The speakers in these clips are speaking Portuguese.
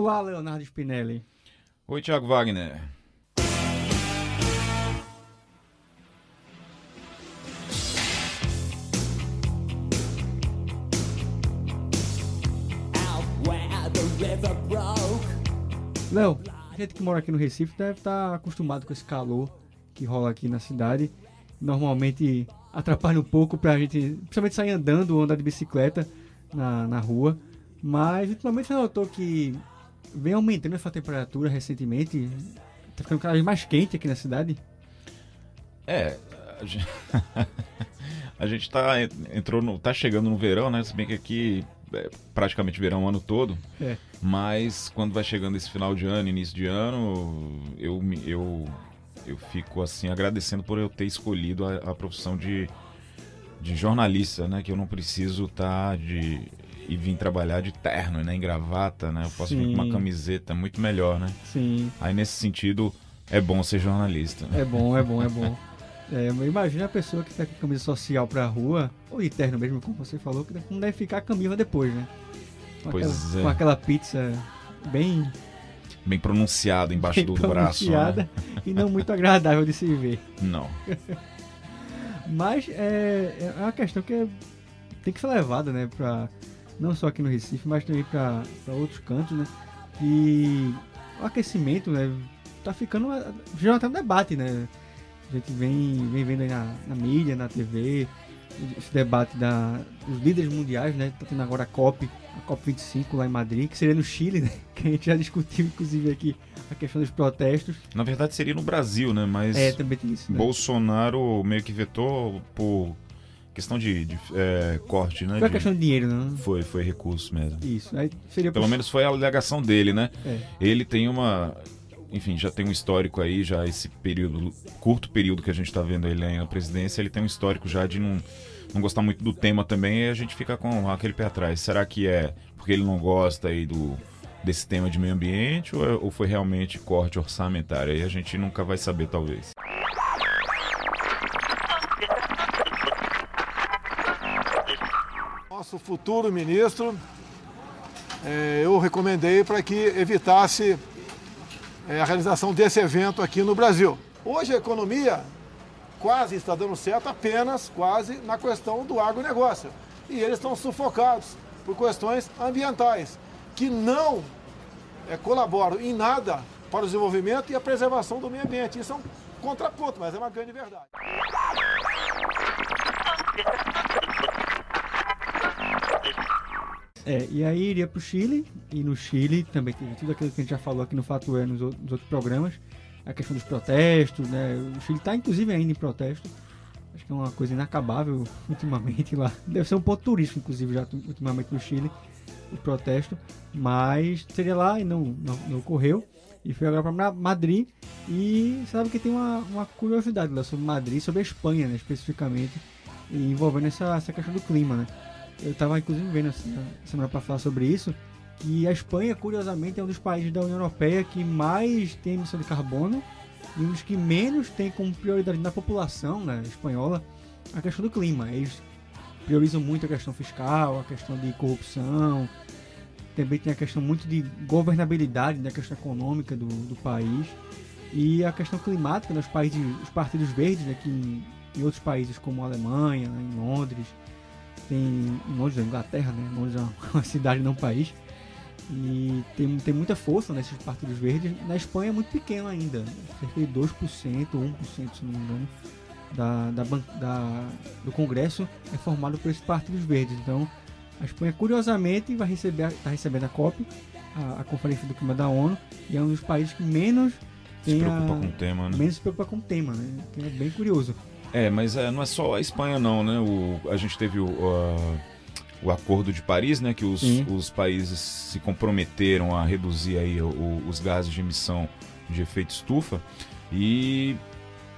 Olá, Leonardo Spinelli. Oi, Thiago Wagner. Léo, a gente que mora aqui no Recife deve estar acostumado com esse calor que rola aqui na cidade. Normalmente atrapalha um pouco pra gente, principalmente sair andando ou andar de bicicleta na, na rua. Mas ultimamente você notou que vem aumentando essa temperatura recentemente. Tá ficando cada vez mais quente aqui na cidade. É, a gente, a gente tá, entrou no, tá chegando no verão, né? Se bem que aqui é praticamente verão o ano todo. É. Mas quando vai chegando esse final de ano, início de ano, eu, eu, eu fico assim agradecendo por eu ter escolhido a, a profissão de, de jornalista, né? Que eu não preciso estar de e vir trabalhar de terno, né? Em gravata, né? Eu posso vir com uma Sim. camiseta, muito melhor, né? Sim, Aí nesse sentido é bom ser jornalista. né? é bom, é bom, é bom. É, imagina a pessoa que tá com camisa social pra rua, ou de terno mesmo, como você falou, que não deve ficar a camisa depois, né? Com, Pois aquela, é. com aquela pizza bem Bem pronunciado embaixo bem do braço. Né? pronunciada e não muito agradável de se ver. Não. Mas é, é uma questão que é- tem que ser levada, né, pra, não só aqui no Recife, mas também para outros cantos, né? E o aquecimento, né, tá ficando, já até um debate, né? A gente vem, vem vendo aí na, na mídia, na TV, esse debate da, dos líderes mundiais, né? Tá tendo agora a COP, a COP25 lá em Madrid, que seria no Chile, né? Que a gente já discutiu, inclusive, aqui a questão dos protestos. Na verdade seria no Brasil, né? Mas É, também tem isso, né? Bolsonaro meio que vetou por questão de, de, é, corte, né? Foi de- questão de dinheiro, né? Foi, foi recurso mesmo. Isso. Aí seria Pelo menos foi a alegação dele, né? É. Ele tem uma. Enfim, já tem um histórico aí, já esse período, curto período que a gente tá vendo ele aí na presidência, ele tem um histórico já de não, não gostar muito do tema também, e a gente fica com aquele pé atrás. Será que é porque ele não gosta aí do, desse tema de meio ambiente ou, é- ou foi realmente corte orçamentário? Aí a gente nunca vai saber, talvez. Nosso futuro ministro, eh, eu recomendei para que evitasse eh, a realização desse evento aqui no Brasil. Hoje a economia quase está dando certo apenas, quase, na questão do agronegócio. E eles estão sufocados por questões ambientais, que não eh, colaboram em nada para o desenvolvimento e a preservação do meio ambiente. Isso é um contraponto, mas é uma grande verdade. É, e aí iria pro Chile, e no Chile também teve tudo aquilo que a gente já falou aqui no Fato É, nos, nos outros programas, a questão dos protestos, né? O Chile tá inclusive ainda em protesto. Acho que é uma coisa inacabável ultimamente lá. Deve ser um ponto turístico, inclusive, já ultimamente no Chile, o protesto. Mas seria lá e não, não, não ocorreu. E foi agora para Madrid. E sabe que tem uma, uma curiosidade lá sobre Madrid, sobre a Espanha, né, especificamente, envolvendo essa, essa questão do clima, né? Eu estava inclusive vendo essa semana para falar sobre isso, que a Espanha, curiosamente, é um dos países da União Europeia que mais tem emissão de carbono e um dos que menos tem como prioridade na população né, espanhola a questão do clima. Eles priorizam muito a questão fiscal, a questão de corrupção, também tem a questão muito de governabilidade, da questão econômica do, do país e a questão climática nos países, os partidos verdes, né, que em, em outros países como a Alemanha, né, em Londres, tem em Londres, na Inglaterra, né, Londres é uma, cidade, não um país, e tem, tem muita força nesses partidos verdes. Na Espanha é muito pequeno ainda, cerca de 2%, 1%, se não me engano, da, da, da- do Congresso é formado por esses partidos verdes. Então, a Espanha, curiosamente, vai receber, está recebendo a COP, a, a Conferência do Clima da ONU, e é um dos países que menos Se preocupa a- com o tema, né? menos se preocupa com o tema, né? Que é bem curioso. É, mas é, não é só a Espanha não, né? O, a gente teve o, o Acordo de Paris, né? Que os, os países se comprometeram a reduzir aí o- os gases de emissão de efeito estufa e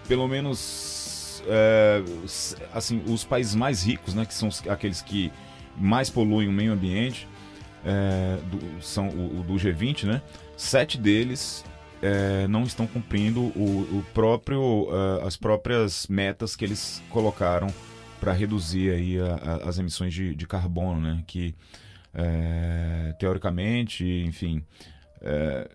pelo menos é, assim os países mais ricos, né? Que são aqueles que mais poluem o meio ambiente é, do- são o, o do G20, né? Sete deles é, não estão cumprindo o, o próprio, ah, as próprias metas que eles colocaram para reduzir aí a- a- as emissões de, de carbono, né? Que é, teoricamente, enfim, é,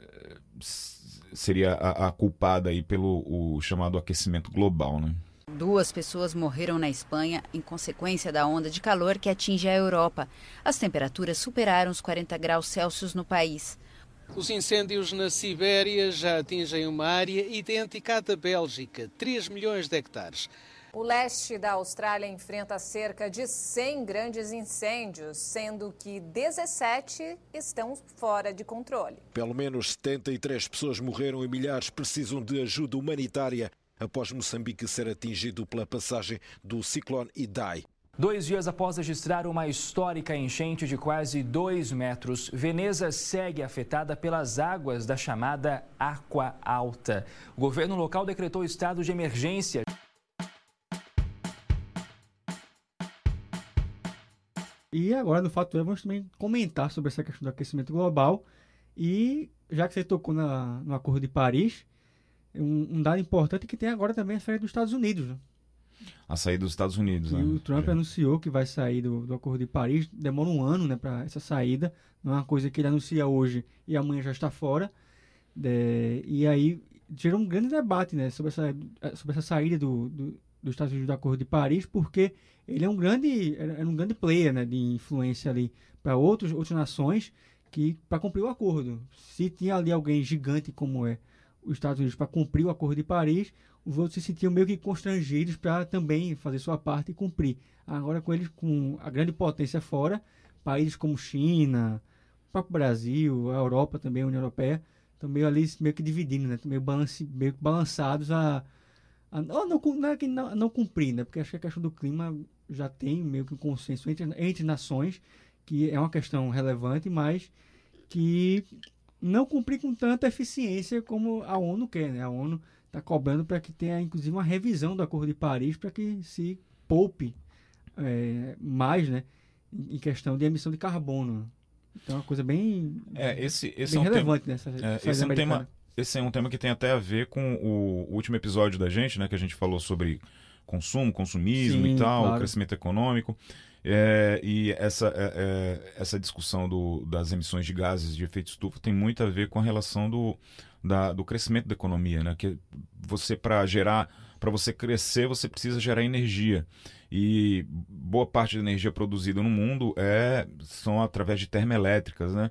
seria a, a, culpada aí pelo o chamado aquecimento global, né? Duas pessoas morreram na Espanha em consequência da onda de calor que atinge a Europa. As temperaturas superaram os 40 graus Celsius no país. Os incêndios na Sibéria já atingem uma área idêntica à da Bélgica, 3 milhões de hectares. O leste da Austrália enfrenta cerca de 100 grandes incêndios, sendo que 17 estão fora de controle. Pelo menos 73 pessoas morreram e milhares precisam de ajuda humanitária após Moçambique ser atingido pela passagem do ciclone Idai. Dois dias após registrar uma histórica enchente de quase dois metros, Veneza segue afetada pelas águas da chamada Aqua Alta. O governo local decretou estado de emergência. E agora, no Fato é, vamos também comentar sobre essa questão do aquecimento global. E já que você tocou na, no Acordo de Paris, um, um dado importante é que tem agora também a saída dos Estados Unidos. Né? A saída dos Estados Unidos, e né? o Trump anunciou que vai sair do, do Acordo de Paris. Demora um ano né, para essa saída. Não é uma coisa que ele anuncia hoje e amanhã já está fora. É, e aí gerou um grande debate né, sobre, essa, sobre essa saída do, do, dos Estados Unidos do Acordo de Paris, porque ele é um grande, é um grande player né, de influência ali para outras nações que para cumprir o acordo. Se tinha ali alguém gigante como é os Estados Unidos para cumprir o Acordo de Paris, os outros se sentiam meio que constrangidos para também fazer sua parte e cumprir. Agora, com eles, com a grande potência fora, países como China, o próprio Brasil, a Europa também, a União Europeia, estão meio ali, meio que dividindo, né? Meio, balance, meio balançados a, a não, não, é não, não cumprir, né? Porque acho que a questão do clima já tem meio que um consenso entre, entre nações, que é uma questão relevante, mas que não cumprir com tanta eficiência como a ONU quer. Né? A ONU está cobrando para que tenha, inclusive, uma revisão do Acordo de Paris para que se poupe é, mais né, em questão de emissão de carbono. Então é uma coisa bem, é, esse, esse bem é um relevante tema, nessa é, esse é um tema Esse é um tema que tem até a ver com o último episódio da gente, né, que a gente falou sobre consumo, consumismo Sim, e tal, claro. crescimento econômico. É, e essa, é, é, essa discussão do, das emissões de gases de efeito estufa tem muito a ver com a relação do, da, do crescimento da economia, né? Que você para gerar, para você crescer, você precisa gerar energia. E boa parte da energia produzida no mundo é são através de termoelétricas, né?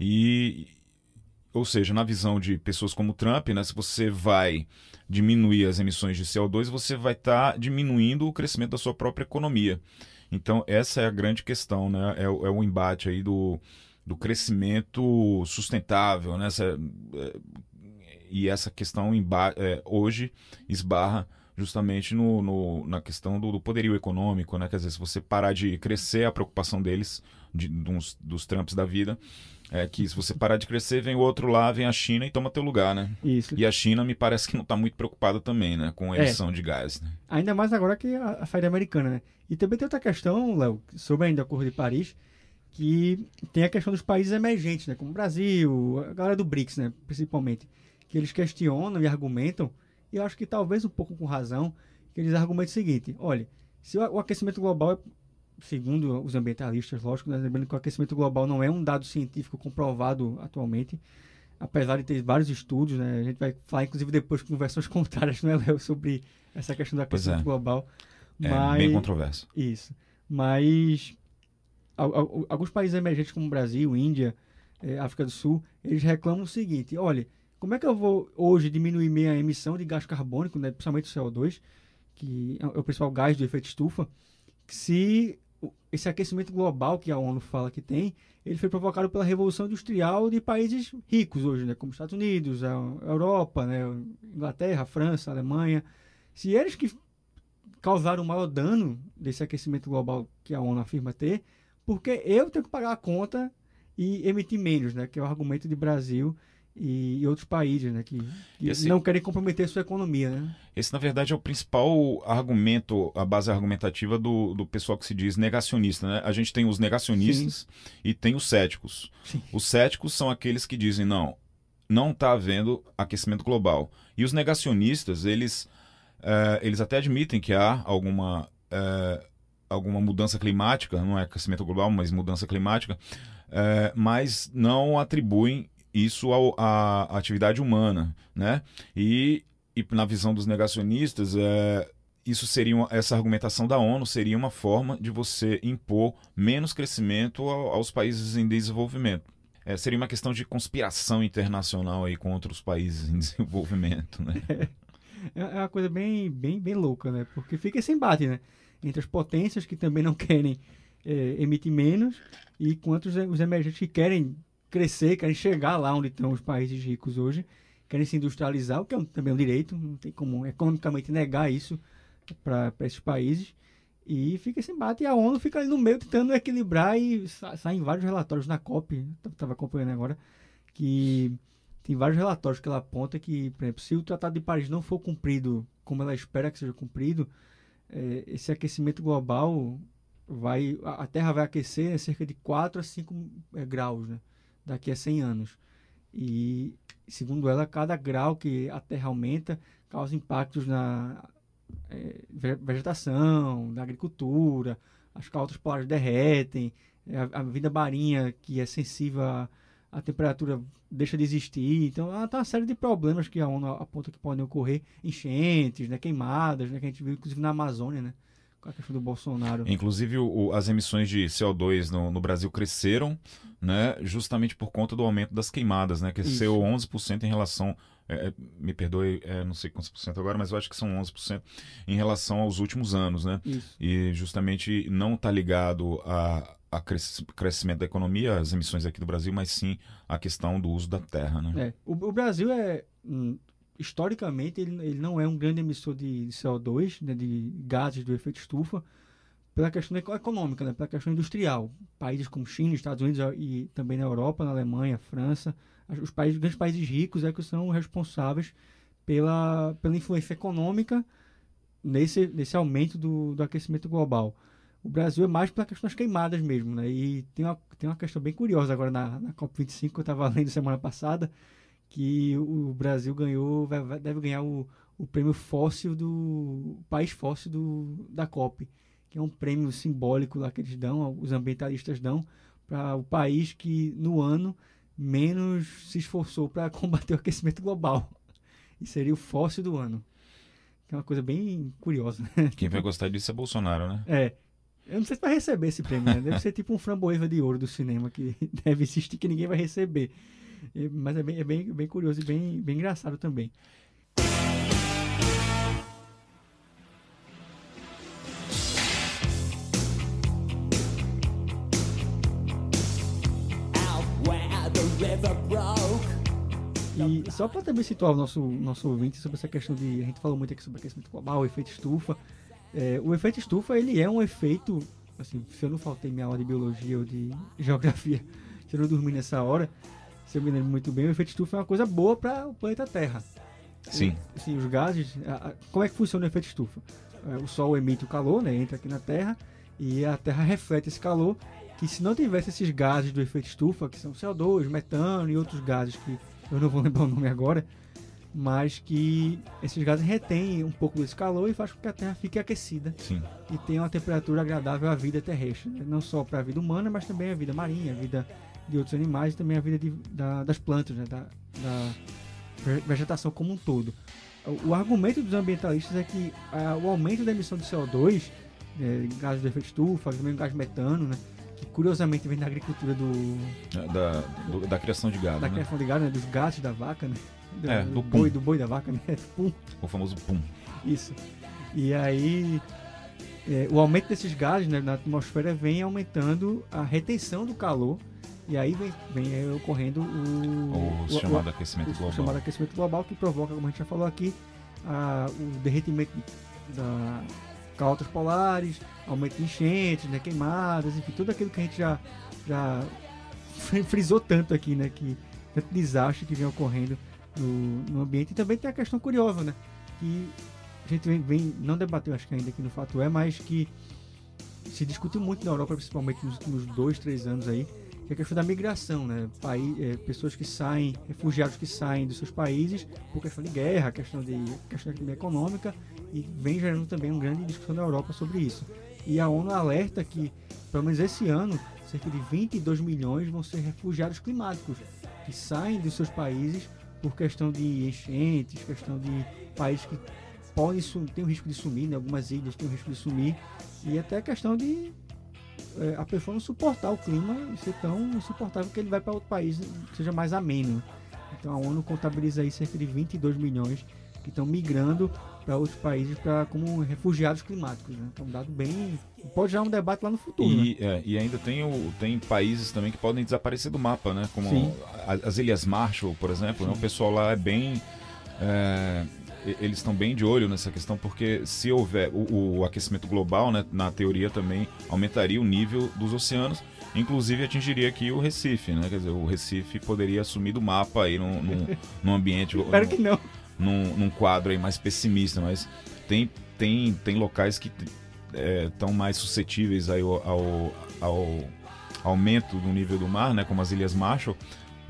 E ou seja, na visão de pessoas como Trump, né, se você vai diminuir as emissões de CO2, você vai estar tá diminuindo o crescimento da sua própria economia. Então, essa é a grande questão, né? É, é o embate aí do, do crescimento sustentável, né? Essa, é, e essa questão é, hoje esbarra justamente no, no na questão do, do, poderio econômico, né? Quer dizer, se você parar de crescer, a preocupação deles, de, dos, dos Trumps da vida, é que se você parar de crescer, vem o outro lá, vem a China e toma teu lugar, né? Isso. E a China me parece que não está muito preocupada também, né? Com a emissão é. de gás. Né? Ainda mais agora que a, a saída americana, né? E também tem outra questão, Léo, sobre ainda o Acordo de Paris, que tem a questão dos países emergentes, né? Como o Brasil, a galera do BRICS, né? Principalmente. Que eles questionam e argumentam, e eu acho que talvez um pouco com razão, que eles argumentam o seguinte, olha, se o aquecimento global é segundo os ambientalistas, lógico, né, lembrando que o aquecimento global não é um dado científico comprovado atualmente, apesar de ter vários estudos, né, a gente vai falar inclusive depois com versões contrárias, não é, Léo, sobre essa questão do aquecimento é. global. É mas, bem controverso. Isso. Mas alguns países emergentes como Brasil, Índia, é, África do Sul, eles reclamam o seguinte, olha, como é que eu vou hoje diminuir minha emissão de gás carbônico, né, principalmente o CO2, que é o principal gás do efeito estufa, se esse aquecimento global que a ONU fala que tem, ele foi provocado pela revolução industrial de países ricos hoje, né, como Estados Unidos, a Europa, né, Inglaterra, França, Alemanha. Se eles que causaram o maior dano desse aquecimento global que a ONU afirma ter, porque eu tenho que pagar a conta e emitir menos, né, que é o argumento de Brasil e, outros países, né, que, que esse, não querem comprometer sua economia, né? Esse, na verdade, é o principal argumento, a base argumentativa do, do pessoal que se diz negacionista, né? A gente tem os negacionistas Sim. e tem os céticos. Sim. Os céticos são aqueles que dizem, não, não está havendo aquecimento global. E os negacionistas, eles, é, eles até admitem que há alguma, é, alguma mudança climática, não é aquecimento global, mas mudança climática, é, mas não atribuem isso à atividade humana, né? E, e na visão dos negacionistas, é, isso seria uma, essa argumentação da ONU seria uma forma de você impor menos crescimento aos países em desenvolvimento. É, seria uma questão de conspiração internacional aí contra os países em desenvolvimento, né? É, é uma coisa bem, bem, bem louca, né? Porque fica esse embate, né? Entre as potências que também não querem é, emitir menos e quanto os, os emergentes que querem crescer, querem chegar lá onde estão os países ricos hoje, querem se industrializar, o que é um, também um direito, não tem como economicamente negar isso para esses países. E fica esse embate e a ONU fica ali no meio tentando equilibrar e sa saem vários relatórios na COP, estava acompanhando agora, que tem vários relatórios que ela aponta que, por exemplo, se o Tratado de Paris não for cumprido como ela espera que seja cumprido, é, esse aquecimento global vai a Terra vai aquecer cerca de 4 a 5 é, graus né, daqui a 100 anos. E, segundo ela, cada grau que a Terra aumenta causa impactos na é, vegetação, na agricultura, as calotas polares derretem, é, a, a, vida marinha que é sensível à, à, temperatura deixa de existir. Então, há uma série de problemas que a ONU aponta que podem ocorrer, enchentes, né, queimadas, né, que a gente viu inclusive na Amazônia, né? Com a questão do Bolsonaro. Inclusive, o, as emissões de CO2 no, no, Brasil cresceram, né, justamente por conta do aumento das queimadas, né, cresceu Isso. 11% em relação é, é, me perdoe, é, não sei quantos por cento agora, mas eu acho que são 11% em relação aos últimos anos, né? Isso. E justamente não está ligado a, a crescimento da economia, as emissões aqui do Brasil, mas sim a questão do uso da terra, né? É. O, o Brasil é, historicamente, ele, ele não é um grande emissor de CO2, né, de gases do efeito estufa, pela questão econômica, né, pela questão industrial. Países como China, Estados Unidos e também na Europa, na Alemanha, França, os países, grandes países ricos é que são responsáveis pela, pela influência econômica nesse, nesse aumento do, do aquecimento global. O Brasil é mais pela questão das queimadas mesmo, né? E tem uma, tem uma questão bem curiosa agora na, na COP25 que eu estava lendo semana passada, que o Brasil ganhou, vai, deve ganhar o, o prêmio fóssil do o país fóssil do, da COP, que é um prêmio simbólico lá que eles dão, os ambientalistas dão, para o país que no ano menos se esforçou para combater o aquecimento global. E seria o fóssil do ano. Que é uma coisa bem curiosa. Né? Quem vai gostar disso é Bolsonaro, né? É. Eu não sei se vai receber esse prêmio, né? Deve ser tipo um framboesa de ouro do cinema que deve existir que ninguém vai receber. Mas é bem, é bem, bem curioso e bem, bem engraçado também. E só para também situar o nosso, nosso ouvinte sobre essa questão de. A gente falou muito aqui sobre aquecimento global, o efeito estufa. É, o efeito estufa ele é um efeito. Assim, se eu não faltei minha aula de biologia ou de geografia, se eu não dormi nessa hora, se eu me lembro muito bem, o efeito estufa é uma coisa boa para o planeta Terra. Sim. E, assim, os gases. A, a, como é que funciona o efeito estufa? É, o Sol emite o calor, né, entra aqui na Terra, e a Terra reflete esse calor. Que se não tivesse esses gases do efeito estufa, que são CO2, metano e outros gases que eu não vou lembrar o nome agora, mas que esses gases retêm um pouco desse calor e faz com que a Terra fique aquecida Sim. e tenha uma temperatura agradável à vida terrestre, né? não só para a vida humana, mas também a vida marinha, a vida de outros animais e também a vida de, da, das plantas, né? da, da, vegetação como um todo. O, o argumento dos ambientalistas é que a, o aumento da emissão de CO2, é, gases de efeito estufa, também o gás metano, né? que curiosamente vem da agricultura do. Da, do, da criação de gado. Da né? criação de gado, né? Dos gases da vaca, né? Do, é, do, boi, do boi da vaca, né? Pum. O famoso pum. Isso. E aí. É, o aumento desses gases né, na atmosfera vem aumentando a retenção do calor e aí vem, vem ocorrendo o, o, o chamado o, aquecimento global. O chamado aquecimento global que provoca, como a gente já falou aqui, a, o derretimento da, calotas polares, aumento de enchentes, né, queimadas, enfim, tudo aquilo que a gente já, já frisou tanto aqui, né, que tanto desastre que vem ocorrendo no, no ambiente. E também tem a questão curiosa, né, que a gente vem, vem não debateu, acho que ainda aqui no Fato É, mas que se discutiu muito na Europa, principalmente nos últimos dois, três anos aí, que é a questão da migração, né? País, é, pessoas que saem, refugiados que saem dos seus países por questão de guerra, questão de questão econômica e vem gerando também uma grande discussão na Europa sobre isso. E a ONU alerta que, pelo menos esse ano, cerca de 22 milhões vão ser refugiados climáticos que saem dos seus países por questão de enchentes, questão de países que podem ter o risco de sumir, né? algumas ilhas têm o risco de sumir, e até questão de é, a pessoa não suportar o clima e ser tão insuportável que ele vai para outro país, seja mais ameno. Então a ONU contabiliza aí cerca de 22 milhões que estão migrando para outros países pra, como refugiados climáticos. Né? Um dado bem. Pode gerar um debate lá no futuro. E, né? é, e ainda tem, o, tem países também que podem desaparecer do mapa, né? Como as Ilhas Marshall, por exemplo. Né? O pessoal lá é bem. É, eles estão bem de olho nessa questão, porque se houver o, o, aquecimento global, né, na teoria também aumentaria o nível dos oceanos, inclusive atingiria aqui o Recife, né? Quer dizer, o Recife poderia assumir do mapa aí num, num, num ambiente. Espero que não. Num, num, quadro aí mais pessimista, mas tem, tem, tem locais que estão é, mais suscetíveis aí ao, ao, ao aumento do nível do mar, né? Como as Ilhas Marshall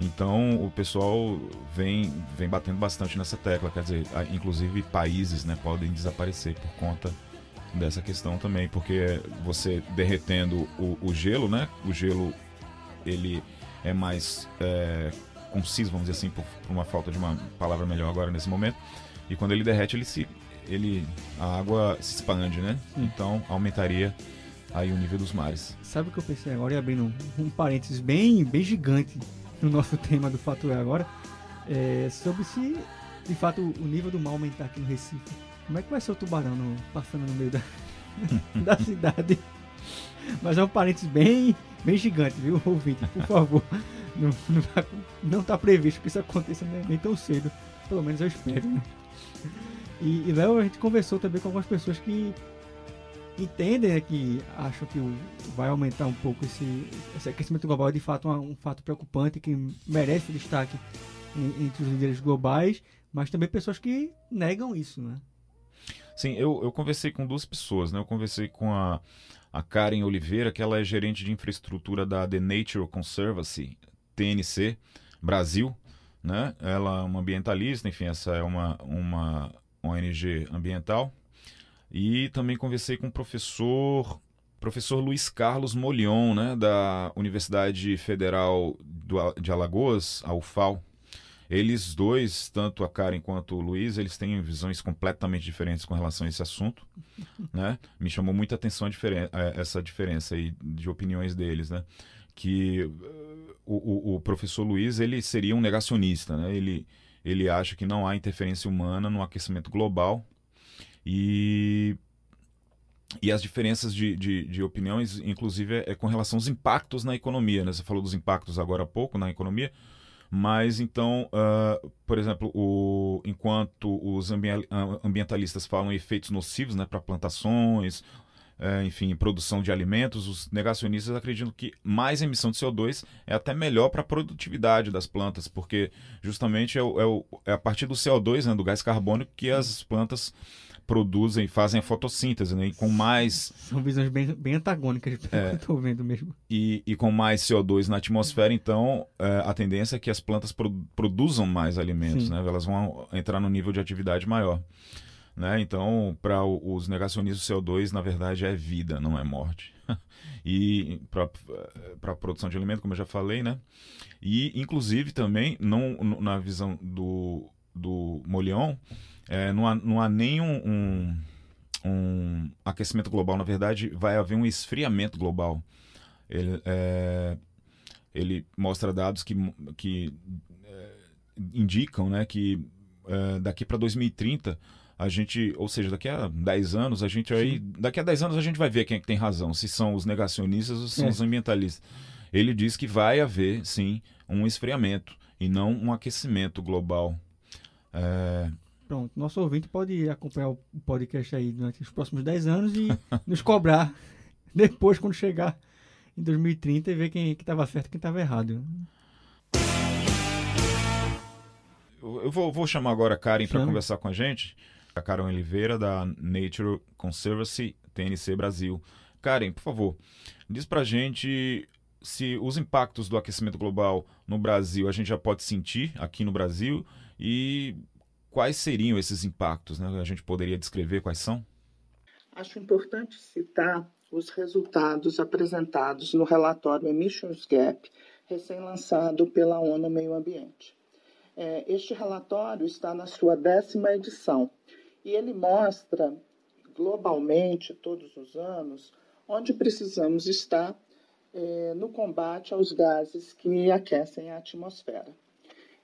então o pessoal vem, vem batendo bastante nessa tecla, quer dizer, inclusive países né, podem desaparecer por conta dessa questão também, porque você derretendo o, o gelo, né? O gelo ele é mais é, conciso, vamos dizer assim, por, por, uma falta de uma palavra melhor agora nesse momento. E quando ele derrete, ele se, ele a água se expande, né? Então aumentaria aí o nível dos mares. Sabe o que eu pensei agora, e abrindo um, um parênteses bem, bem gigante no nosso tema do Fato é agora, é sobre se de fato o nível do mal aumentar aqui no Recife. Como é que vai ser o tubarão no, passando no meio da, da cidade? Mas é um parênteses bem, bem gigante, viu, ouvinte? Por favor. Não, não, tá, tá previsto que isso aconteça nem tão cedo. Pelo menos eu espero, né? E, e Léo, a gente conversou também com algumas pessoas que entendem né, que acham que vai aumentar um pouco esse, esse aquecimento global é de fato um, um fato preocupante que merece destaque em, entre os líderes globais, mas também pessoas que negam isso, né? Sim, eu, eu conversei com duas pessoas, né? Eu conversei com a, a Karen Oliveira, que ela é gerente de infraestrutura da The Nature Conservancy, TNC, Brasil, né? Ela é uma ambientalista, enfim, essa é uma, uma ONG ambiental e também conversei com o professor professor Luiz Carlos Molion, né, da Universidade Federal de Alagoas, a UFAL. Eles dois, tanto a Karen quanto o Luiz, eles têm visões completamente diferentes com relação a esse assunto, né? Me chamou muita atenção essa diferença aí de opiniões deles, né? Que uh, o, o, professor Luiz, ele seria um negacionista, né? Ele, ele acha que não há interferência humana no aquecimento global, e, e as diferenças de, de, de opiniões, inclusive, é, é, com relação aos impactos na economia. Né? Você falou dos impactos agora há pouco na economia, mas então, uh, por exemplo, o, enquanto os ambientalistas falam em efeitos nocivos né, para plantações, é, enfim, produção de alimentos, os negacionistas acreditam que mais emissão de CO2 é até melhor para a produtividade das plantas, porque justamente é, o, é, o, é, a partir do CO2, né, do gás carbônico, que as plantas produzem, fazem a fotossíntese, né? E com mais. São visões bem, bem antagônicas, é, estou vendo mesmo. E, e com mais CO2 na atmosfera, então, é, a tendência é que as plantas pro, produzam mais alimentos, Sim. né? Elas vão entrar no nível de atividade maior. Né? Então, para os negacionistas, o CO2, na verdade, é vida, não é morte. e para a produção de alimento, como eu já falei, né? E, inclusive, também, não, na visão do, do Molion, é, não, há, não há nenhum um, um aquecimento global, na verdade, vai haver um esfriamento global. Ele, é, ele mostra dados que, que é, indicam né, que é, daqui para 2030 a gente, ou seja, daqui a 10 anos, a gente aí, daqui a 10 anos a gente vai ver quem é que tem razão, se são os negacionistas ou se são é. os ambientalistas. Ele diz que vai haver, sim, um esfriamento e não um aquecimento global. É, Pronto, nosso ouvinte pode acompanhar o podcast aí durante os próximos 10 anos e nos cobrar depois, quando chegar em 2030, e ver quem estava certo e quem estava errado. Eu vou, vou, chamar agora a Karen para conversar com a gente. A Karen Oliveira, da Nature Conservancy TNC Brasil. Karen, por favor, diz para a gente se os impactos do aquecimento global no Brasil a gente já pode sentir aqui no Brasil e quais seriam esses impactos? Né? A gente poderia descrever quais são? Acho importante citar os resultados apresentados no relatório Emissions Gap, recém-lançado pela ONU Meio Ambiente. É, este relatório está na sua décima edição e ele mostra globalmente, todos os anos, onde precisamos estar é, no combate aos gases que aquecem a atmosfera.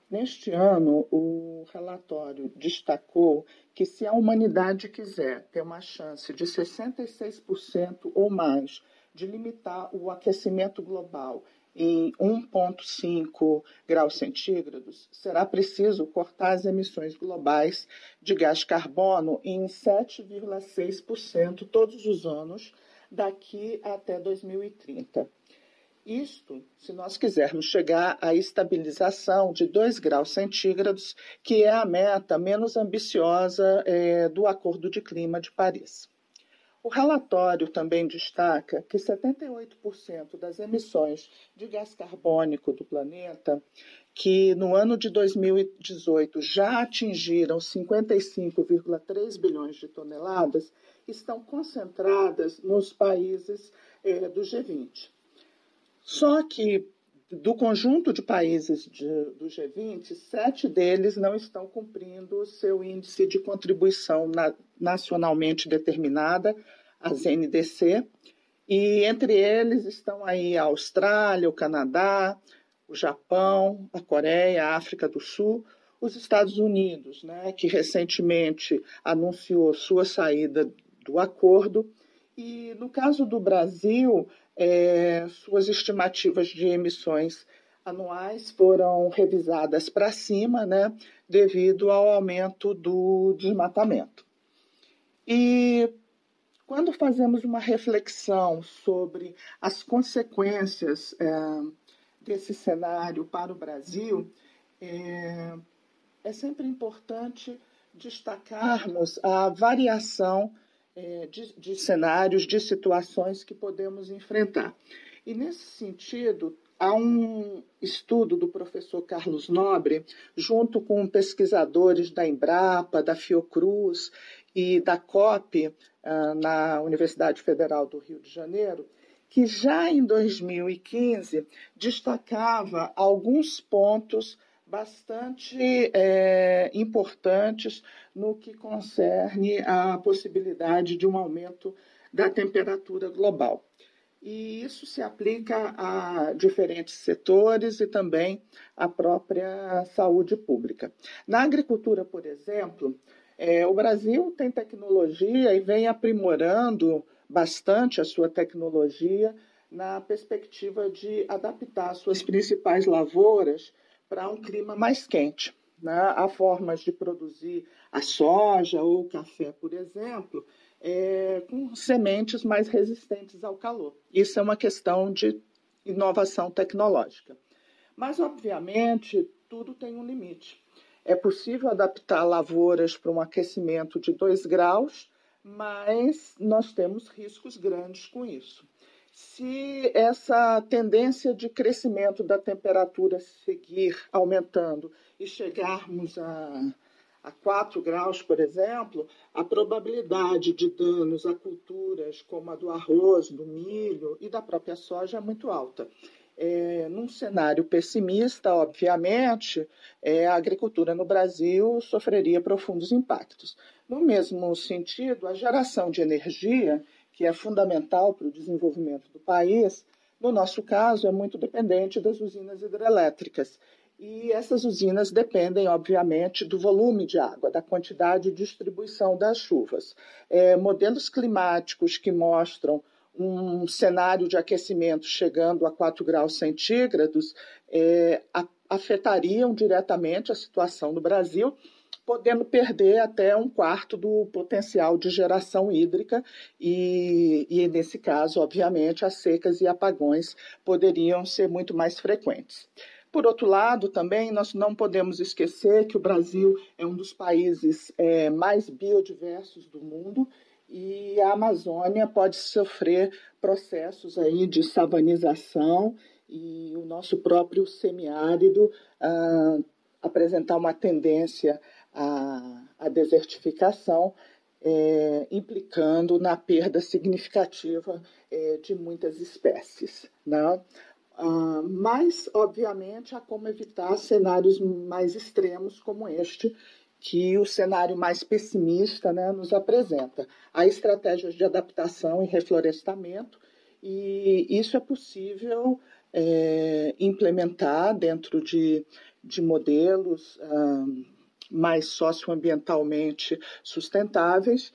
Neste ano, o relatório destacou que, se a humanidade quiser ter uma chance de 66% ou mais de limitar o aquecimento global em 1,5 graus centígrados, será preciso cortar as emissões globais de gás carbono em 7,6% todos os anos daqui até 2030. Isto, se nós quisermos chegar à estabilização de 2 graus centígrados, que é a meta menos ambiciosa é, do Acordo de Clima de Paris. O relatório também destaca que 78% das emissões de gás carbônico do planeta, que no ano de 2018 já atingiram 55,3 bilhões de toneladas, estão concentradas nos países eh, do G20. Só que do conjunto de países de, do G20, sete deles não estão cumprindo o seu índice de contribuição na, nacionalmente determinada, as NDC, e entre eles estão aí a Austrália, o Canadá, o Japão, a Coreia, a África do Sul, os Estados Unidos, né, que recentemente anunciou sua saída do acordo, e no caso do Brasil, é, suas estimativas de emissões anuais foram revisadas para cima, né, devido ao aumento do desmatamento. E quando fazemos uma reflexão sobre as consequências é, desse cenário para o Brasil, é, é sempre importante destacarmos a variação é, de, de cenários, de situações que podemos enfrentar. E nesse sentido, há um estudo do professor Carlos Nobre, junto com pesquisadores da Embrapa, da Fiocruz e da COP, ah, na Universidade Federal do Rio de Janeiro, que já em 2015 destacava alguns pontos bastante é, importantes no que concerne a possibilidade de um aumento da temperatura global. E isso se aplica a diferentes setores e também à própria saúde pública. Na agricultura, por exemplo, é, o Brasil tem tecnologia e vem aprimorando bastante a sua tecnologia na perspectiva de adaptar suas principais lavouras para um clima mais quente. Né? Há formas de produzir a soja ou o café, por exemplo, é, com sementes mais resistentes ao calor. Isso é uma questão de inovação tecnológica. Mas, obviamente, tudo tem um limite. É possível adaptar lavouras para um aquecimento de 2 graus, mas nós temos riscos grandes com isso. Se essa tendência de crescimento da temperatura seguir aumentando e chegarmos a, a 4 graus, por exemplo, a probabilidade de danos a culturas como a do arroz, do milho e da própria soja é muito alta. É, num cenário pessimista, obviamente, é, a agricultura no Brasil sofreria profundos impactos. No mesmo sentido, a geração de energia que é fundamental para o desenvolvimento do país, no nosso caso, é muito dependente das usinas hidrelétricas. E essas usinas dependem, obviamente, do volume de água, da quantidade e distribuição das chuvas. É, modelos climáticos que mostram um cenário de aquecimento chegando a 4 graus centígrados é, afetariam diretamente a situação no Brasil podendo perder até um quarto do potencial de geração hídrica, e, e nesse caso, obviamente, as secas e apagões poderiam ser muito mais frequentes. Por outro lado, também nós não podemos esquecer que o Brasil é um dos países é, mais biodiversos do mundo e a Amazônia pode sofrer processos aí de savanização e o nosso próprio semiárido ah, apresentar uma tendência a, a desertificação, é, implicando na perda significativa é, de muitas espécies. Né? Uh, mas, obviamente, há como evitar cenários mais extremos como este, que o cenário mais pessimista né, nos apresenta. Há estratégias de adaptação e reflorestamento, e isso é possível é, implementar dentro de, de modelos uh, mais socioambientalmente sustentáveis.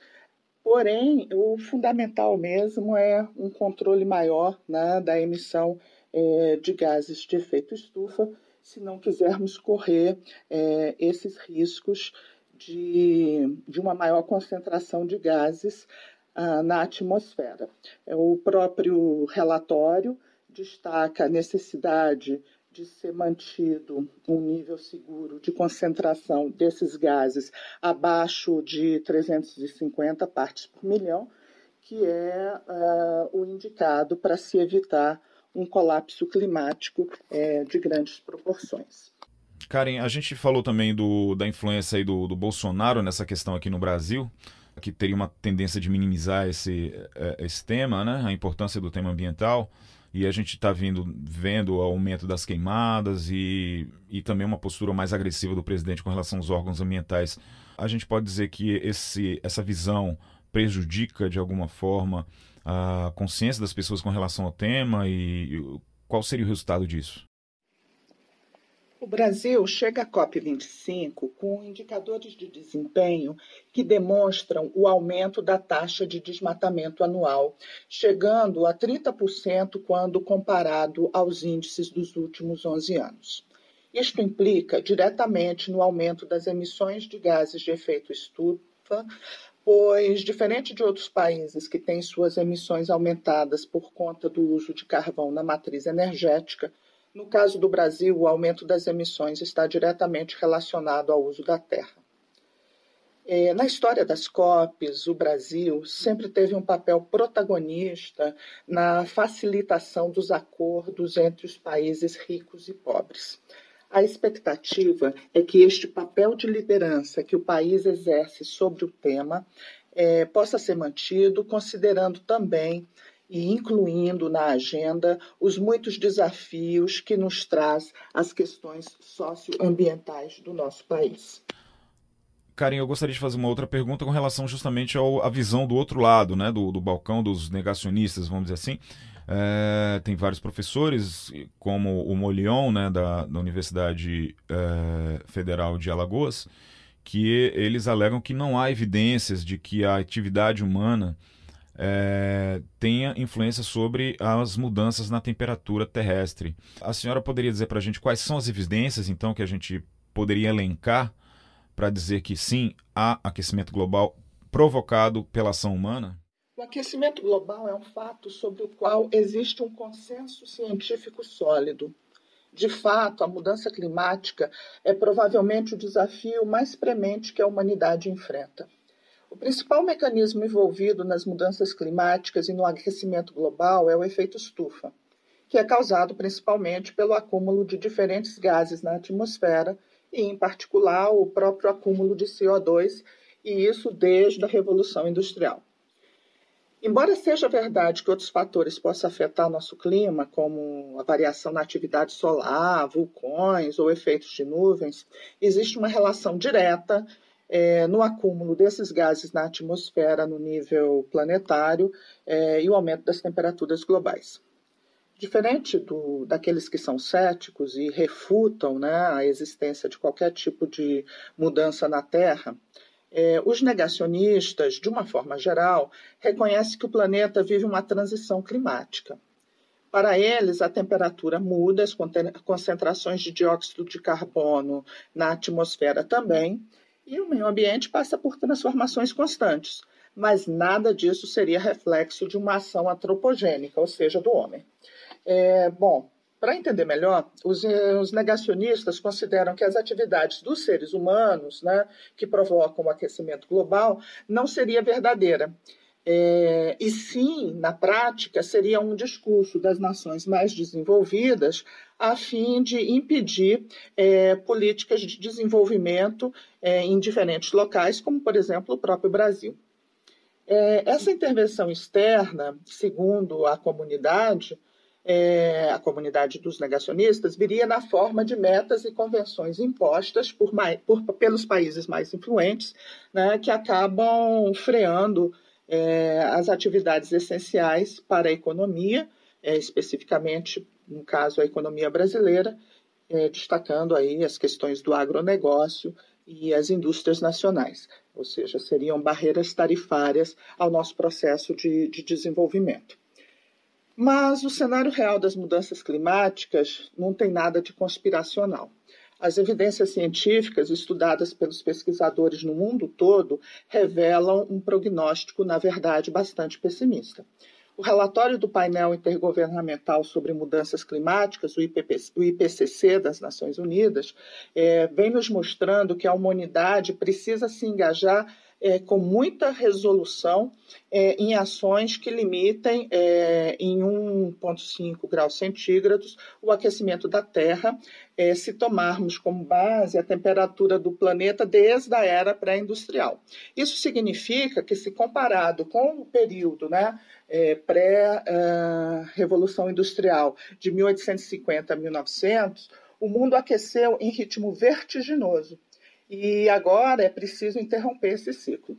Porém, o fundamental mesmo é um controle maior né, da emissão é, de gases de efeito estufa, se não quisermos correr é, esses riscos de, de uma maior concentração de gases ah, na atmosfera. É, o próprio relatório destaca a necessidade de ser mantido um nível seguro de concentração desses gases abaixo de 350 partes por milhão, que é uh, o indicado para se evitar um colapso climático é, de grandes proporções. Karen, a gente falou também do, da influência aí do, do Bolsonaro nessa questão aqui no Brasil, que teria uma tendência de minimizar esse, é, esse tema, né? a importância do tema ambiental. E a gente está vendo o aumento das queimadas e, e também uma postura mais agressiva do presidente com relação aos órgãos ambientais. A gente pode dizer que esse, essa visão prejudica de alguma forma a consciência das pessoas com relação ao tema e, e qual seria o resultado disso? O Brasil chega à COP25 com indicadores de desempenho que demonstram o aumento da taxa de desmatamento anual, chegando a 30% quando comparado aos índices dos últimos 11 anos. Isto implica diretamente no aumento das emissões de gases de efeito estufa, pois, diferente de outros países que têm suas emissões aumentadas por conta do uso de carvão na matriz energética, no caso do Brasil, o aumento das emissões está diretamente relacionado ao uso da terra. É, na história das COPs, o Brasil sempre teve um papel protagonista na facilitação dos acordos entre os países ricos e pobres. A expectativa é que este papel de liderança que o país exerce sobre o tema é, possa ser mantido, considerando também e incluindo na agenda os muitos desafios que nos traz as questões socioambientais do nosso país. Karen, eu gostaria de fazer uma outra pergunta com relação justamente à visão do outro lado, né, do, do balcão dos negacionistas, vamos dizer assim. É, tem vários professores, como o Molion, né, da, da Universidade é, Federal de Alagoas, que eles alegam que não há evidências de que a atividade humana é, tenha influência sobre as mudanças na temperatura terrestre. A senhora poderia dizer para a gente quais são as evidências, então, que a gente poderia elencar para dizer que sim, há aquecimento global provocado pela ação humana? O aquecimento global é um fato sobre o qual existe um consenso científico sólido. De fato, a mudança climática é provavelmente o desafio mais premente que a humanidade enfrenta. O principal mecanismo envolvido nas mudanças climáticas e no aquecimento global é o efeito estufa, que é causado principalmente pelo acúmulo de diferentes gases na atmosfera e, em particular, o próprio acúmulo de CO2, e isso desde a Revolução Industrial. Embora seja verdade que outros fatores possam afetar nosso clima, como a variação na atividade solar, vulcões ou efeitos de nuvens, existe uma relação direta é, no acúmulo desses gases na atmosfera no nível planetário é, e o aumento das temperaturas globais. Diferente do, daqueles que são céticos e refutam né, a existência de qualquer tipo de mudança na Terra, é, os negacionistas, de uma forma geral, reconhecem que o planeta vive uma transição climática. Para eles, a temperatura muda, as concentrações de dióxido de carbono na atmosfera também, e o meio ambiente passa por transformações constantes, mas nada disso seria reflexo de uma ação antropogênica, ou seja, do homem. É, bom, para entender melhor, os, eh, os, negacionistas consideram que as atividades dos seres humanos, né, que provocam o aquecimento global, não seria verdadeira. É, e sim, na prática, seria um discurso das nações mais desenvolvidas a fim de impedir é, políticas de desenvolvimento é, em diferentes locais, como, por exemplo, o próprio Brasil. É, essa intervenção externa, segundo a comunidade, é, a comunidade dos negacionistas, viria na forma de metas e convenções impostas por, por pelos países mais influentes, né, que acabam freando é, as atividades essenciais para a economia, é, especificamente, no caso, a economia brasileira, é, destacando aí as questões do agronegócio e as indústrias nacionais, ou seja, seriam barreiras tarifárias ao nosso processo de, de desenvolvimento. Mas o cenário real das mudanças climáticas não tem nada de conspiracional. As evidências científicas estudadas pelos pesquisadores no mundo todo revelam um prognóstico, na verdade, bastante pessimista. O relatório do painel intergovernamental sobre mudanças climáticas, o, IPCC das Nações Unidas, é, vem nos mostrando que a humanidade precisa se engajar é, com muita resolução é, em ações que limitem é, em 1,5 graus centígrados o aquecimento da Terra, é, se tomarmos como base a temperatura do planeta desde a era pré-industrial. Isso significa que, se comparado com o período né, é, pré-revolução industrial de 1850 a 1900, o mundo aqueceu em ritmo vertiginoso e agora é preciso interromper esse ciclo.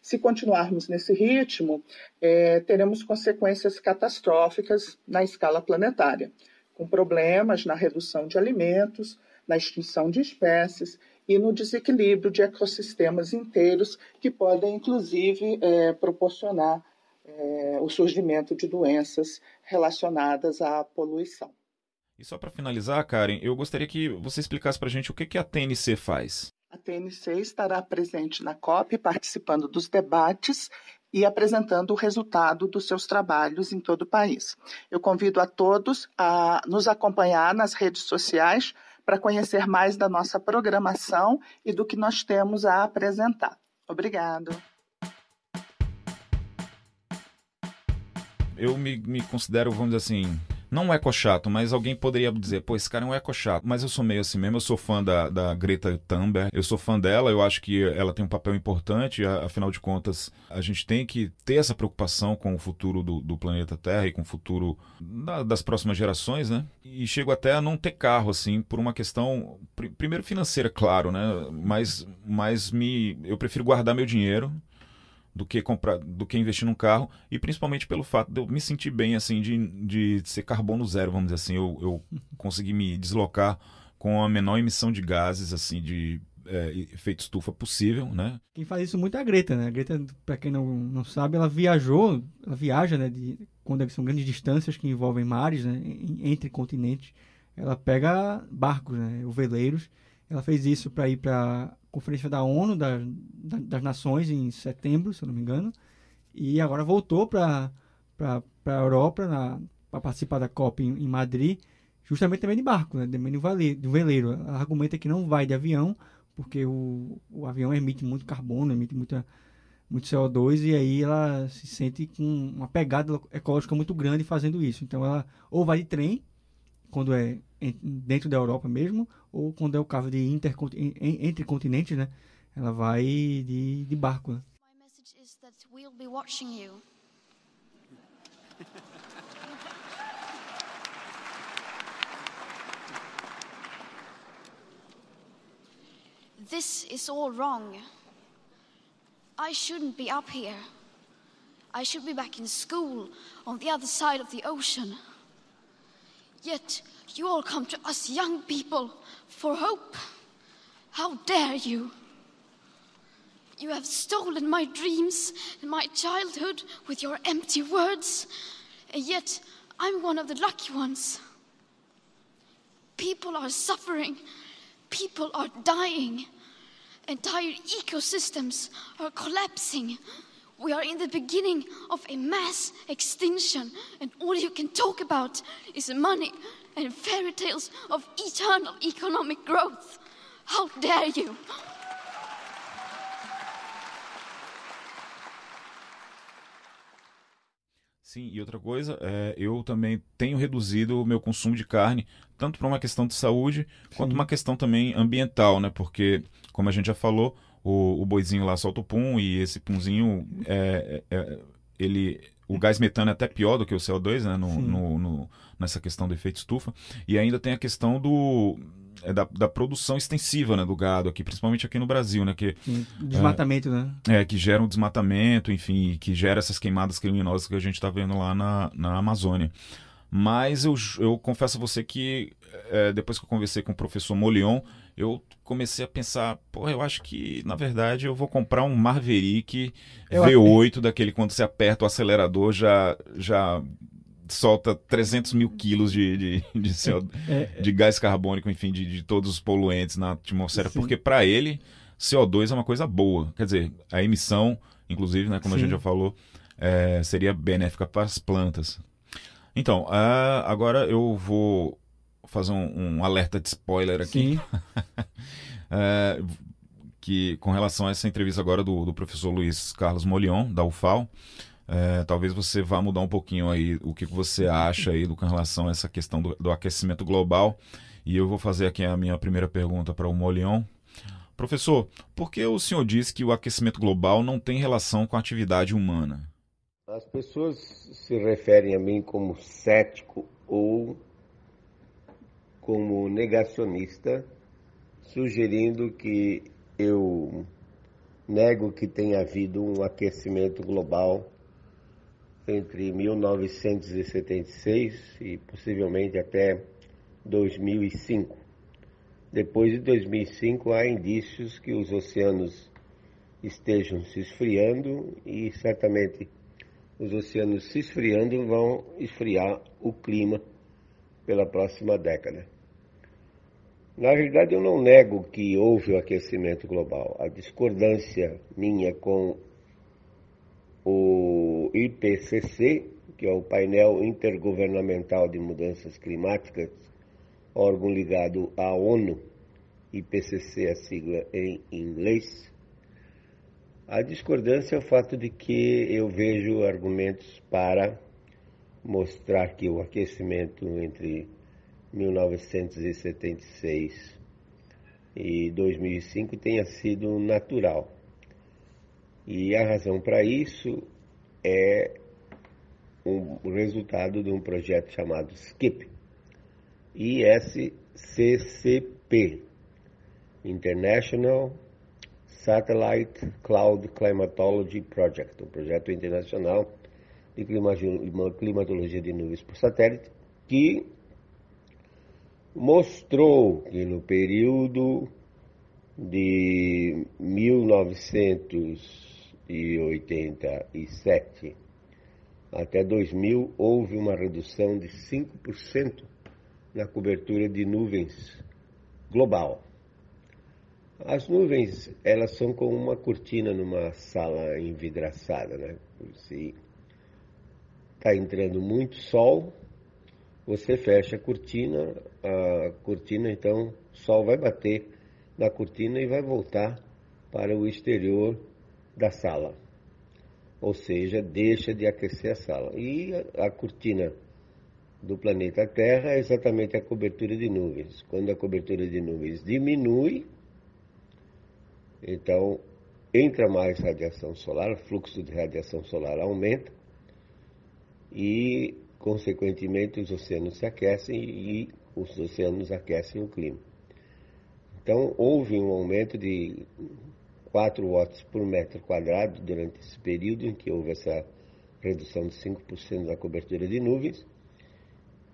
Se continuarmos nesse ritmo, é, teremos consequências catastróficas na escala planetária, com problemas na redução de alimentos, na extinção de espécies e no desequilíbrio de ecossistemas inteiros, que podem, inclusive, é, proporcionar é, o surgimento de doenças relacionadas à poluição. E só para finalizar, Karen, eu gostaria que você explicasse para a gente o que, que a TNC faz. A TNC estará presente na COP, participando dos debates e apresentando o resultado dos seus trabalhos em todo o país. Eu convido a todos a nos acompanhar nas redes sociais para conhecer mais da nossa programação e do que nós temos a apresentar. Obrigado. Eu me, me considero, vamos dizer assim, não um eco-chato, mas alguém poderia dizer, pô, esse cara é um eco-chato. Mas eu sou meio assim mesmo, eu sou fã da, da Greta Thunberg, eu sou fã dela, eu acho que ela tem um papel importante, afinal de contas, a gente tem que ter essa preocupação com o futuro do, do planeta Terra e com o futuro da, das próximas gerações, né? E chego até a não ter carro, assim, por uma questão, pr primeiro financeira, claro, né? Mas, mas me, eu prefiro guardar meu dinheiro do que comprar, do que investir num carro e principalmente pelo fato de eu me sentir bem assim de, de ser carbono zero, vamos dizer assim, eu, eu consegui me deslocar com a menor emissão de gases assim de é, efeito estufa possível, né? Quem faz isso muito é a Greta, né? A Greta, para quem não, não sabe, ela viajou, ela viaja, né? De, quando são grandes distâncias que envolvem mares, né? Entre continentes, ela pega barcos, né? Ou veleiros. Ela fez isso para ir para conferência da ONU, da, da, das Nações, em setembro, se eu não me engano, e agora voltou para a Europa para participar da COP em, em, Madrid, justamente também de barco, né, também de veleiro. Ela argumenta que não vai de avião, porque o, o avião emite muito carbono, emite muita, muito CO2, e aí ela se sente com uma pegada ecológica muito grande fazendo isso. Então ela ou vai de trem, quando é dentro da Europa mesmo, ou quando é o caso de entre continentes, né? Ela vai de, de barco. Né? My message is that we'll be watching you. This is all wrong. I shouldn't be up here. I should be back in school on the other side of the ocean. Yet you all come to us young people for hope. How dare you? You have stolen my dreams and my childhood with your empty words, and yet I'm one of the lucky ones. People are suffering, people are dying, entire ecosystems are collapsing. We are in the beginning of a mass extinction, and all you can talk about is money and fairy tales of eternal economic growth. How dare you! Sim, e outra coisa, é, eu também tenho reduzido o meu consumo de carne, tanto por uma questão de saúde, Sim. quanto uma questão também ambiental, né? Porque, como a gente já falou, o, o boizinho lá solta o pum e esse punzinho é, é, é, ele o gás metano é até pior do que o CO2, né? No, no, no, nessa questão do efeito estufa. E ainda tem a questão do. É da, da, produção extensiva né, do gado aqui, principalmente aqui no Brasil, né? Que, desmatamento, é, né? É, que gera um desmatamento, enfim, que gera essas queimadas criminosas que a gente está vendo lá na, na Amazônia. Mas eu, eu confesso a você que é, depois que eu conversei com o professor Molion, eu comecei a pensar, pô, eu acho que na verdade eu vou comprar um Maverick eu V8 daquele quando você aperta o acelerador já já solta 300 mil quilos de, de, de, CO, é, é, de gás carbônico, enfim, de, de, todos os poluentes na atmosfera, sim. porque para ele CO2 é uma coisa boa. Quer dizer, a emissão, inclusive, né, como sim. a gente já falou, é, seria benéfica para as plantas. Então, uh, agora eu vou fazer um, um alerta de spoiler aqui. é, que com relação a essa entrevista agora do, do professor Luiz Carlos Molion, da UFAL, é, talvez você vá mudar um pouquinho aí o que você acha aí do, com relação a essa questão do, do aquecimento global. E eu vou fazer aqui a minha primeira pergunta para o Molion. Professor, por que o senhor diz que o aquecimento global não tem relação com a atividade humana? As pessoas se referem a mim como cético ou como negacionista, sugerindo que eu nego que tenha havido um aquecimento global entre 1976 e possivelmente até 2005. Depois de 2005, há indícios que os oceanos estejam se esfriando e certamente os oceanos se esfriando vão esfriar o clima pela próxima década. Na realidade, eu não nego que houve o aquecimento global. A discordância minha com o IPCC, que é o painel intergovernamental de mudanças climáticas, órgão ligado à ONU, IPCC é a sigla em inglês, a discordância é o fato de que eu vejo argumentos para mostrar que o aquecimento entre 1976 e 2005 tenha sido natural. E a razão para isso é um resultado de um projeto chamado SCIP, ISCCP, International Satellite Cloud Climatology Project, um projeto internacional de climatologia de nuvens por satélite, que mostrou que no período de 1987 até 2000 houve uma redução de 5% na cobertura de nuvens global. As nuvens, elas são como uma cortina numa sala envidraçada, né? Se está entrando muito sol, você fecha a cortina, a cortina então, o sol vai bater na cortina e vai voltar para o exterior da sala. Ou seja, deixa de aquecer a sala. E a, cortina do planeta Terra é exatamente a cobertura de nuvens. Quando a cobertura de nuvens diminui, então, entra mais radiação solar, o fluxo de radiação solar aumenta e, consequentemente, os oceanos se aquecem e os oceanos aquecem o clima. Então, houve um aumento de 4 watts por metro quadrado durante esse período em que houve essa redução de 5% da cobertura de nuvens.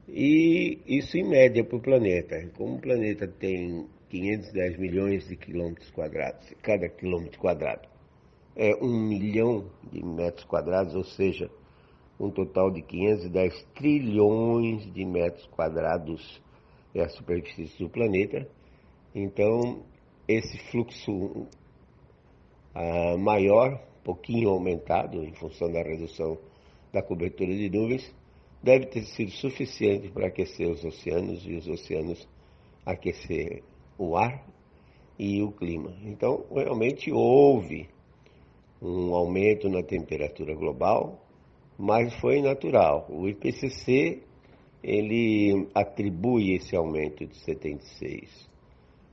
E isso em média para o planeta. Como o planeta tem 510 milhões de quilômetros quadrados. Cada quilômetro quadrado é um milhão de metros quadrados, ou seja, um total de 510 trilhões de metros quadrados é a superfície do planeta. Então, esse fluxo uh, maior, pouquinho aumentado em função da redução da cobertura de nuvens, deve ter sido suficiente para aquecer os oceanos e os oceanos aquecer o ar e o clima. Então, realmente houve um aumento na temperatura global, mas foi natural. O IPCC ele atribui esse aumento de 76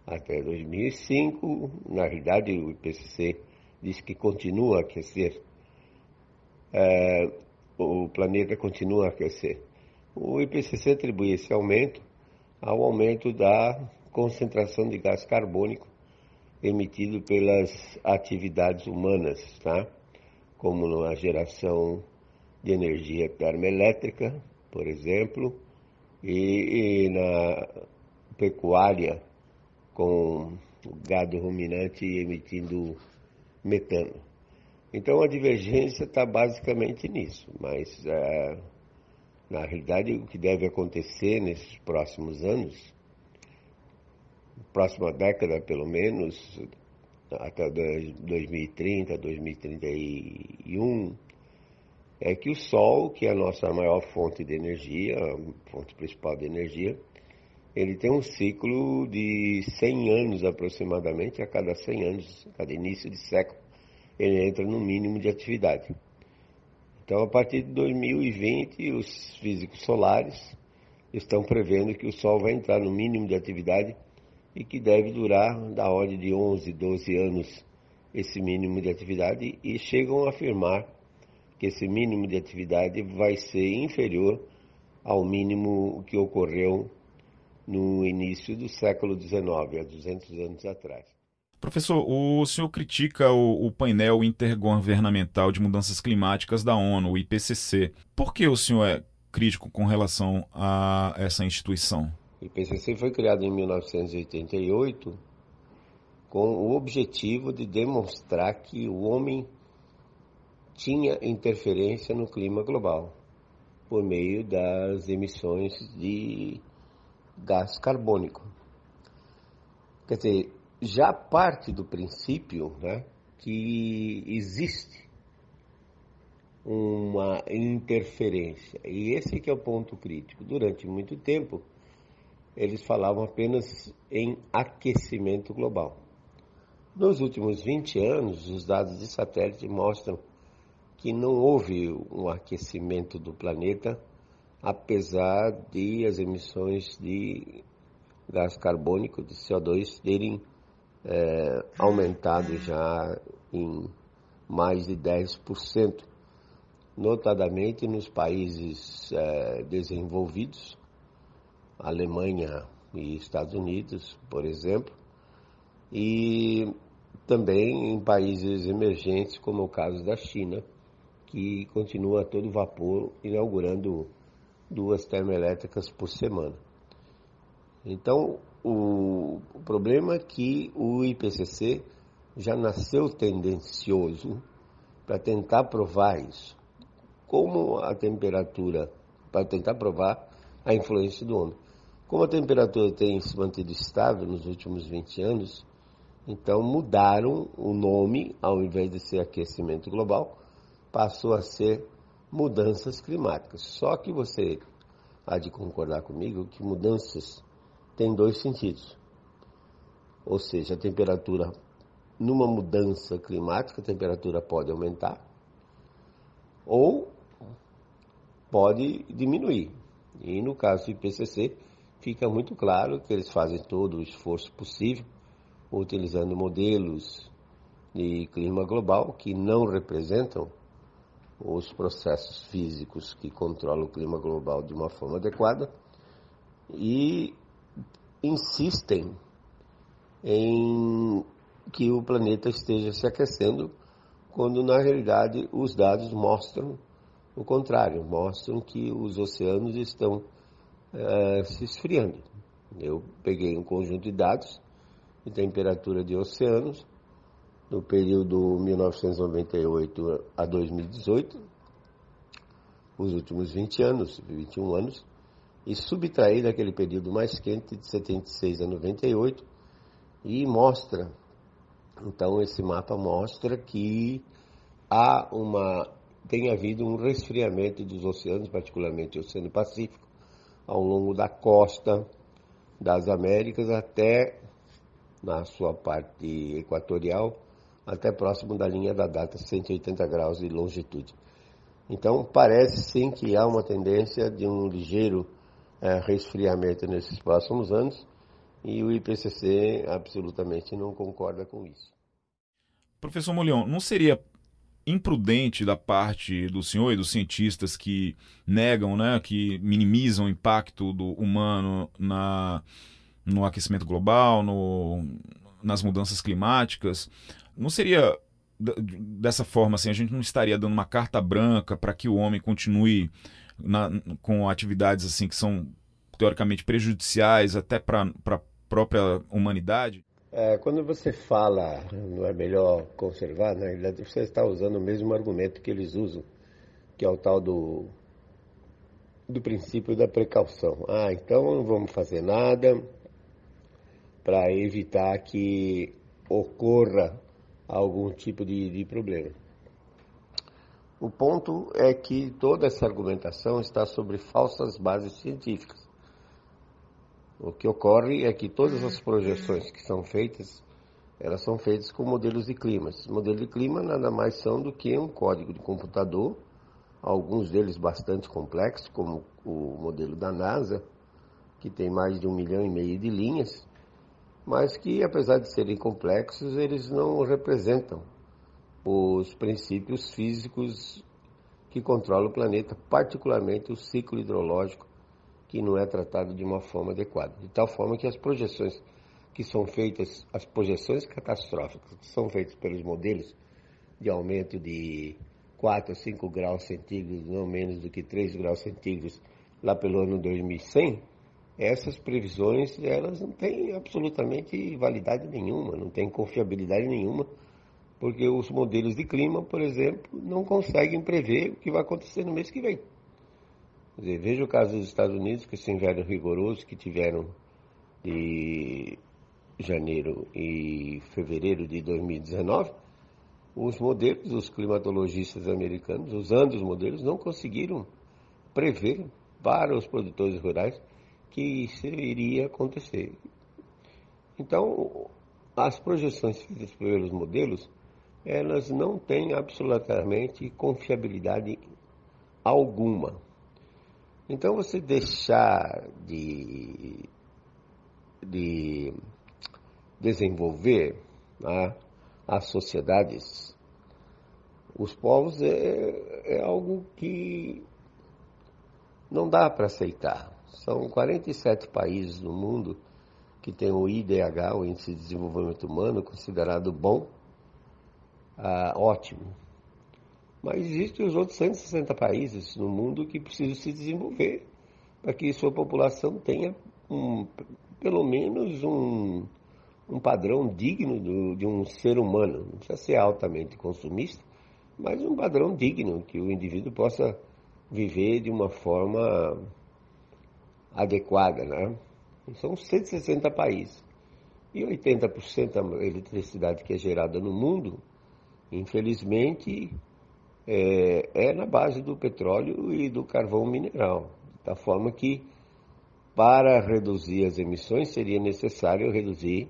até 2005. Na realidade, o IPCC diz que continua a aquecer. É, o planeta continua a aquecer. O IPCC atribui esse aumento ao aumento da concentração de gás carbônico emitido pelas atividades humanas, tá? como na geração de energia termoelétrica, por exemplo, e, e na pecuária, com gado ruminante emitindo metano. Então a divergência está basicamente nisso, mas é, na realidade o que deve acontecer nesses próximos anos, próxima década pelo menos, até 2030, 2031, é que o Sol, que é a nossa maior fonte de energia, a fonte principal de energia, ele tem um ciclo de 100 anos aproximadamente, a cada 100 anos, a cada início de século, ele entra no mínimo de atividade. Então, a partir de 2020, os físicos solares estão prevendo que o Sol vai entrar no mínimo de atividade e que deve durar da ordem de 11, 12 anos esse mínimo de atividade e chegam a afirmar que esse mínimo de atividade vai ser inferior ao mínimo que ocorreu no início do século XIX, há 200 anos atrás. Professor, o senhor critica o, o, painel intergovernamental de mudanças climáticas da ONU, o IPCC. Por que o senhor é crítico com relação a essa instituição? O IPCC foi criado em 1988 com o objetivo de demonstrar que o homem tinha interferência no clima global por meio das emissões de gás carbônico. Quer dizer, já parte do princípio né, que existe uma interferência. E esse que é o ponto crítico. Durante muito tempo, eles falavam apenas em aquecimento global. Nos últimos 20 anos, os dados de satélite mostram que não houve um aquecimento do planeta, apesar de as emissões de gás carbônico, de CO2, terem é, aumentado já em mais de 10%, notadamente nos países é, desenvolvidos, Alemanha e Estados Unidos, por exemplo, e também em países emergentes, como o caso da China, que continua a todo vapor inaugurando duas termoelétricas por semana. Então, o, o problema é que o IPCC já nasceu tendencioso para tentar provar isso. Como a temperatura, para tentar provar a influência do homem. Como a temperatura tem se mantido estável nos últimos 20 anos, então mudaram o nome, ao invés de ser aquecimento global, passou a ser mudanças climáticas. Só que você há de concordar comigo que mudanças têm dois sentidos. Ou seja, a temperatura, numa mudança climática, a temperatura pode aumentar ou pode diminuir. E no caso do IPCC, fica muito claro que eles fazem todo o esforço possível, utilizando modelos de clima global que não representam os processos físicos que controlam o clima global de uma forma adequada e insistem em que o planeta esteja se aquecendo, quando na realidade os dados mostram o contrário, mostram que os oceanos estão é, se esfriando. Eu peguei um conjunto de dados de temperatura de oceanos no período 1998 a 2018, os últimos 20 anos, 21 anos, e subtrair daquele período mais quente de 76 a 98 e mostra, então esse mapa mostra que há uma tem havido um resfriamento dos oceanos, particularmente o Oceano Pacífico, ao longo da costa das Américas até na sua parte equatorial até próximo da linha da data 180 graus de longitude. Então, parece sim que há uma tendência de um ligeiro é, resfriamento nesses próximos anos e o IPCC absolutamente não concorda com isso. Professor Molion, não seria imprudente da parte do senhor e dos cientistas que negam, né, que minimizam o impacto do humano na, no aquecimento global, no, nas mudanças climáticas. Não seria dessa forma assim, a gente não estaria dando uma carta branca para que o homem continue na, com atividades assim que são teoricamente prejudiciais até para a própria humanidade? É, quando você fala não é melhor conservar, na realidade você está usando o mesmo argumento que eles usam, que é o tal do, do princípio da precaução. Ah, então não vamos fazer nada para evitar que ocorra algum tipo de, de problema. O ponto é que toda essa argumentação está sobre falsas bases científicas. O que ocorre é que todas as projeções que são feitas, elas são feitas com modelos de clima. Esses modelos de clima nada mais são do que um código de computador, alguns deles bastante complexos, como o modelo da NASA, que tem mais de um milhão e meio de linhas, mas que, apesar de serem complexos, eles não representam os princípios físicos que controlam o planeta, particularmente o ciclo hidrológico que não é tratado de uma forma adequada. De tal forma que as projeções que são feitas, as projeções catastróficas que são feitas pelos modelos de aumento de 4 a 5 graus centígrados, não menos do que 3 graus centígrados, lá pelo ano 2100, essas previsões elas não têm absolutamente validade nenhuma, não têm confiabilidade nenhuma, porque os modelos de clima, por exemplo, não conseguem prever o que vai acontecer no mês que vem. Dizer, veja o caso dos Estados Unidos, que esse inverno rigoroso que tiveram de janeiro e fevereiro de 2019, os modelos, os climatologistas americanos, usando os modelos, não conseguiram prever para os produtores rurais que isso iria acontecer. Então, as projeções feitas pelos modelos, elas não têm absolutamente confiabilidade alguma. Então você deixar de, de desenvolver né, as sociedades, os povos, é, é algo que não dá para aceitar. São 47 países no mundo que têm o IDH, o Índice de Desenvolvimento Humano, considerado bom, ah, ótimo. Mas existem os outros 160 países no mundo que precisam se desenvolver para que sua população tenha um, pelo menos um, um padrão digno do, de um ser humano. Não precisa ser altamente consumista, mas um padrão digno que o indivíduo possa viver de uma forma adequada. Né? São 160 países. E 80% da eletricidade que é gerada no mundo, infelizmente, é, é na base do petróleo e do carvão mineral. Da forma que, para reduzir as emissões, seria necessário reduzir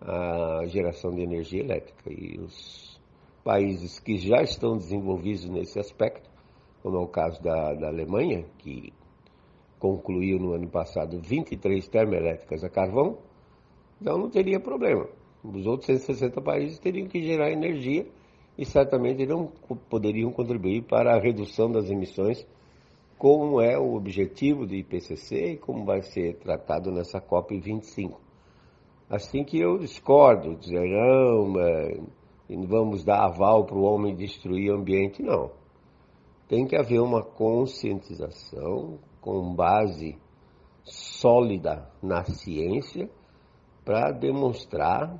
a geração de energia elétrica. E os países que já estão desenvolvidos nesse aspecto, como é o caso da, da Alemanha, que concluiu no ano passado 23 termoelétricas a carvão, então não teria problema. Os outros 160 países teriam que gerar energia e certamente não poderiam contribuir para a redução das emissões, como é o objetivo do IPCC e como vai ser tratado nessa COP25. Assim que eu discordo, dizer não, vamos dar aval para o homem destruir o ambiente, não. Tem que haver uma conscientização com base sólida na ciência para demonstrar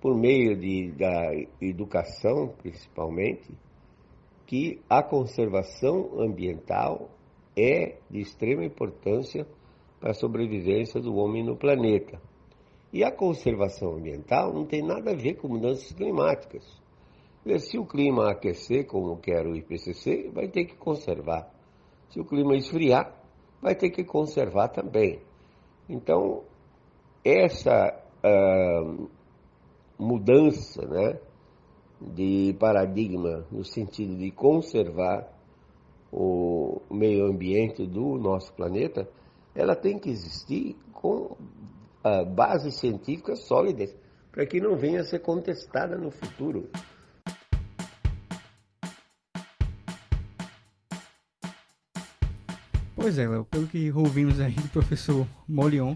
por meio de, da educação, principalmente, que a conservação ambiental é de extrema importância para a sobrevivência do homem no planeta. E a conservação ambiental não tem nada a ver com mudanças climáticas. Se o clima aquecer, como quer o IPCC, vai ter que conservar. Se o clima esfriar, vai ter que conservar também. Então, essa uh, mudança né, de paradigma no sentido de conservar o meio ambiente do nosso planeta, ela tem que existir com uh, bases científicas sólidas para que não venha a ser contestada no futuro. Pois é, Léo, pelo que ouvimos aí do professor Molion,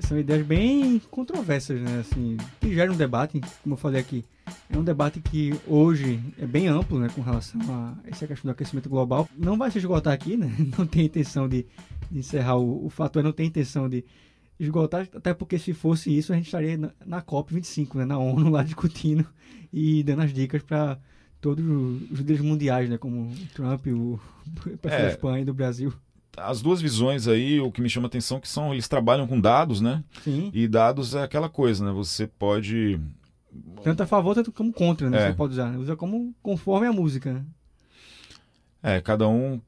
são ideias bem controversas, né? Assim, que gera um debate, como eu falei aqui. É um debate que hoje é bem amplo, né, com relação a essa questão do aquecimento global. Não vai se esgotar aqui, né? Não tem intenção de, de encerrar o, o fato, é não tem intenção de esgotar, até porque se fosse isso, a gente estaria na, na COP25, né, na ONU, lá discutindo e dando as dicas para todos os líderes mundiais, né, como o Trump, o presidente é, da Espanha e do Brasil. As duas visões aí, o que me chama a atenção é que são, eles trabalham com dados, né? Sim. E dados é aquela coisa, né? Você pode tanto a favor tanto como contra, né? É. Você pode usar, né? usa como conforme a música, né? É, cada um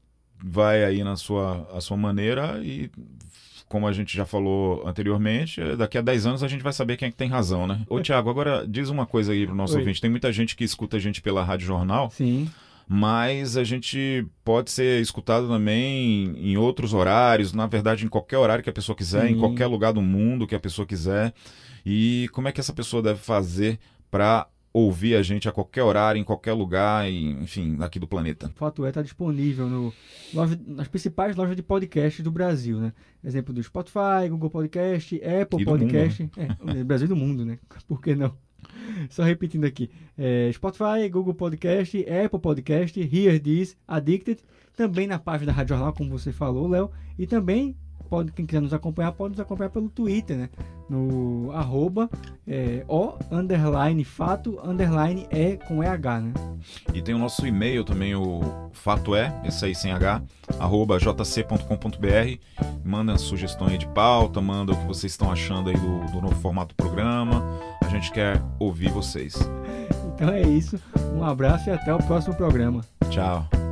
vai aí na sua, a sua maneira e como a gente já falou anteriormente, daqui a 10 anos a gente vai saber quem é que tem razão, né? Ô, Tiago, agora diz uma coisa aí pro nosso Oi. ouvinte. Tem muita gente que escuta a gente pela Rádio Jornal. Sim. Mas a gente pode ser escutado também em outros horários, na verdade, em qualquer horário que a pessoa quiser, Sim. em qualquer lugar do mundo que a pessoa quiser. E como é que essa pessoa deve fazer para ouvir a gente a qualquer horário, em qualquer lugar, enfim, aqui do planeta. O Fato é está disponível no, nas principais lojas de podcast do Brasil, né? Exemplo do Spotify, Google Podcast, Apple Podcast, mundo, né? é, Brasil do mundo, né? Por que não? Só repetindo aqui: é, Spotify, Google Podcast, Apple Podcast, Hear This, Addicted, também na página da Rádio Jornal, como você falou, Léo, e também pode, quem quiser nos acompanhar, pode nos acompanhar pelo Twitter, né? No arroba é, o underline fato underline é com EH, né? E tem o nosso e-mail também, o fato é, esse aí sem H, arroba jc.com.br. Manda sugestões de pauta, manda o que vocês estão achando aí do, do novo formato do programa. A gente quer ouvir vocês. Então é isso. Um abraço e até o próximo programa. Tchau.